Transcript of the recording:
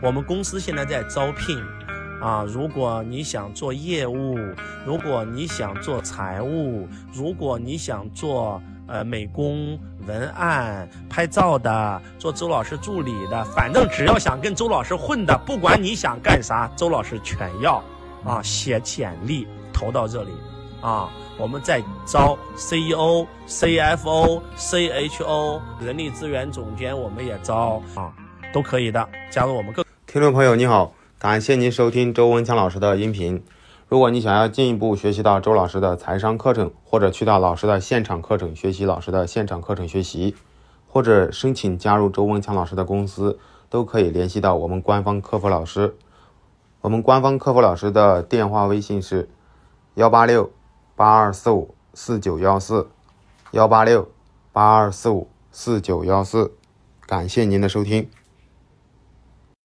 我们公司现在在招聘，啊，如果你想做业务，如果你想做财务，如果你想做呃美工、文案、拍照的，做周老师助理的，反正只要想跟周老师混的，不管你想干啥，周老师全要。啊，写简历投到这里，啊，我们在招 CEO、CFO、CHO、人力资源总监，我们也招啊，都可以的，加入我们各。听众朋友你好，感谢您收听周文强老师的音频。如果你想要进一步学习到周老师的财商课程，或者去到老师的现场课程学习老师的现场课程学习，或者申请加入周文强老师的公司，都可以联系到我们官方客服老师。我们官方客服老师的电话微信是幺八六八二四五四九幺四，幺八六八二四五四九幺四。感谢您的收听。